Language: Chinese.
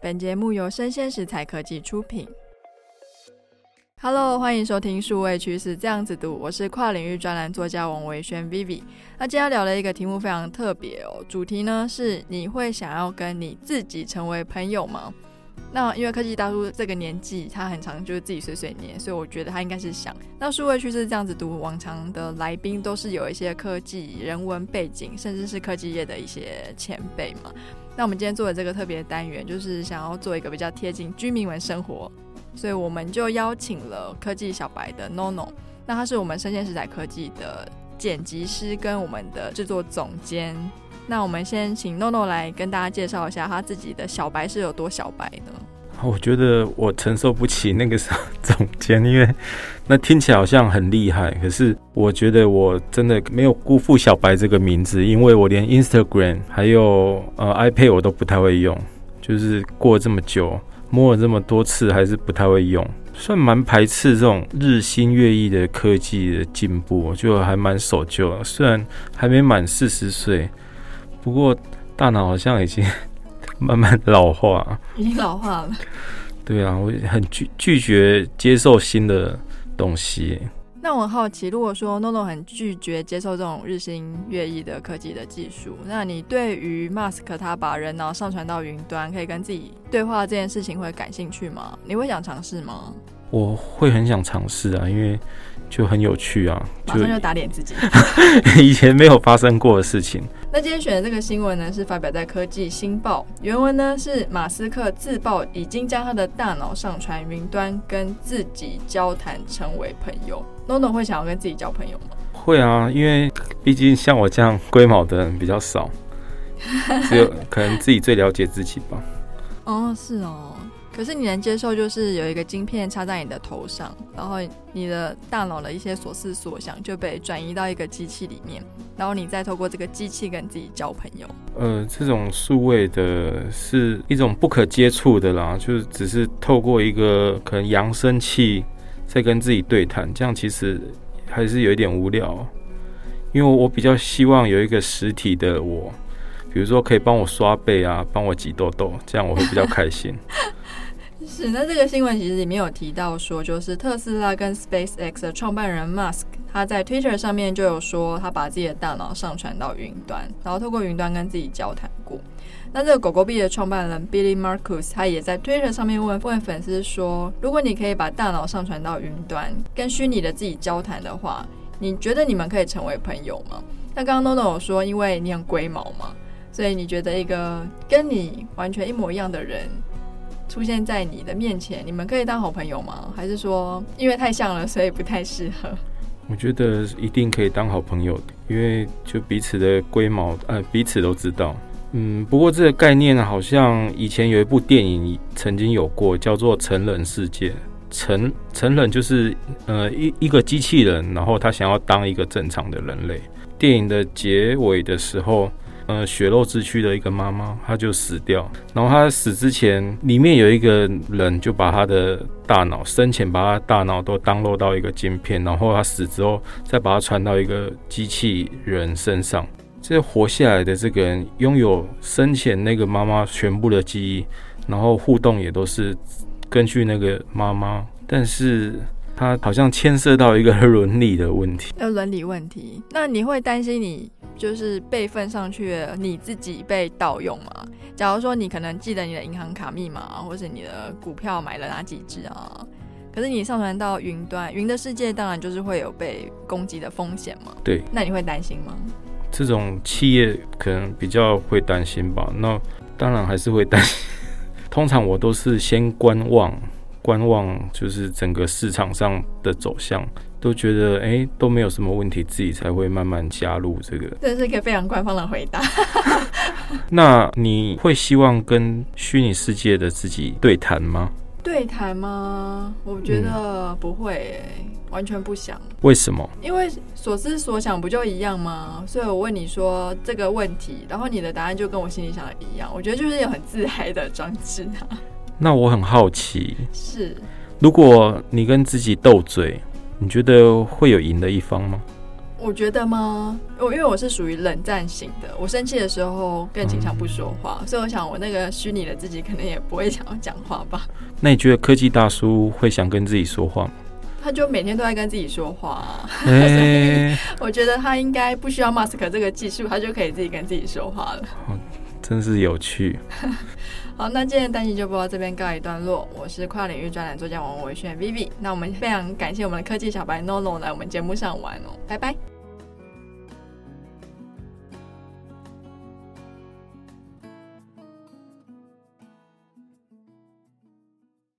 本节目由生鲜食材科技出品。Hello，欢迎收听数位趋势这样子读，我是跨领域专栏作家王维轩 Vivi。那今天要聊的一个题目非常特别哦，主题呢是你会想要跟你自己成为朋友吗？那因为科技大叔这个年纪，他很常就是自己碎碎念，所以我觉得他应该是想。那数位趋势这样子读，往常的来宾都是有一些科技人文背景，甚至是科技业的一些前辈嘛。那我们今天做的这个特别单元，就是想要做一个比较贴近居民们生活，所以我们就邀请了科技小白的 NONO。那他是我们声鲜时代科技的剪辑师跟我们的制作总监。那我们先请 NONO 来跟大家介绍一下他自己的小白是有多小白呢？我觉得我承受不起那个总监，因为那听起来好像很厉害。可是我觉得我真的没有辜负小白这个名字，因为我连 Instagram 还有呃 iPad 我都不太会用，就是过了这么久，摸了这么多次，还是不太会用，算蛮排斥这种日新月异的科技的进步，就还蛮守旧。虽然还没满四十岁。不过大脑好像已经 慢慢老化，已经老化了。对啊，我很拒拒绝接受新的东西。那我很好奇，如果说 NONO 很拒绝接受这种日新月异的科技的技术，那你对于 Mask 他把人脑上传到云端，可以跟自己对话这件事情会感兴趣吗？你会想尝试吗？我会很想尝试啊，因为。就很有趣啊！马上就打脸自己，以前没有发生过的事情。那今天选的这个新闻呢，是发表在《科技新报》，原文呢是马斯克自曝已经将他的大脑上传云端，跟自己交谈，成为朋友。NONO 会想要跟自己交朋友吗？会啊，因为毕竟像我这样龟毛的人比较少，只有可能自己最了解自己吧。哦，是哦。可是你能接受，就是有一个晶片插在你的头上，然后你的大脑的一些所思所想就被转移到一个机器里面，然后你再透过这个机器跟自己交朋友。呃，这种数位的是一种不可接触的啦，就是只是透过一个可能扬声器在跟自己对谈，这样其实还是有一点无聊。因为我比较希望有一个实体的我，比如说可以帮我刷背啊，帮我挤痘痘，这样我会比较开心。是，那这个新闻其实里面有提到说，就是特斯拉跟 SpaceX 的创办人 Musk，他在 Twitter 上面就有说，他把自己的大脑上传到云端，然后透过云端跟自己交谈过。那这个狗狗币的创办人 Billy Markus，他也在 Twitter 上面问问粉丝说，如果你可以把大脑上传到云端，跟虚拟的自己交谈的话，你觉得你们可以成为朋友吗？那刚刚 NONO 有说，因为你很龟毛嘛，所以你觉得一个跟你完全一模一样的人，出现在你的面前，你们可以当好朋友吗？还是说因为太像了，所以不太适合？我觉得一定可以当好朋友的，因为就彼此的龟毛，呃，彼此都知道。嗯，不过这个概念好像以前有一部电影曾经有过，叫做《成人世界》。成成人就是呃一一个机器人，然后他想要当一个正常的人类。电影的结尾的时候。呃，血肉之躯的一个妈妈，她就死掉。然后她死之前，里面有一个人就把她的大脑，生前把她大脑都当落到一个晶片，然后她死之后再把它传到一个机器人身上。这活下来的这个人拥有生前那个妈妈全部的记忆，然后互动也都是根据那个妈妈，但是。他好像牵涉到一个伦理的问题，呃伦理问题。那你会担心你就是备份上去你自己被盗用吗？假如说你可能记得你的银行卡密码，或是你的股票买了哪几只啊？可是你上传到云端，云的世界当然就是会有被攻击的风险嘛。对，那你会担心吗？这种企业可能比较会担心吧。那当然还是会担心。通常我都是先观望。观望就是整个市场上的走向，都觉得哎、欸、都没有什么问题，自己才会慢慢加入这个。这是一个非常官方的回答。那你会希望跟虚拟世界的自己对谈吗？对谈吗？我觉得不会、欸嗯，完全不想。为什么？因为所思所想不就一样吗？所以我问你说这个问题，然后你的答案就跟我心里想的一样。我觉得就是有很自嗨的装置啊。那我很好奇，是，如果你跟自己斗嘴，你觉得会有赢的一方吗？我觉得吗？我因为我是属于冷战型的，我生气的时候更倾向不说话，嗯、所以我想我那个虚拟的自己可能也不会想要讲话吧。那你觉得科技大叔会想跟自己说话吗？他就每天都在跟自己说话、啊，欸、所以我觉得他应该不需要 Mask 这个技术，他就可以自己跟自己说话了。真是有趣。好，那今天的单集就播到这边告一段落。我是跨领域专栏作家王维轩 Vivi，那我们非常感谢我们的科技小白 NoNo 来我们节目上玩哦，拜拜。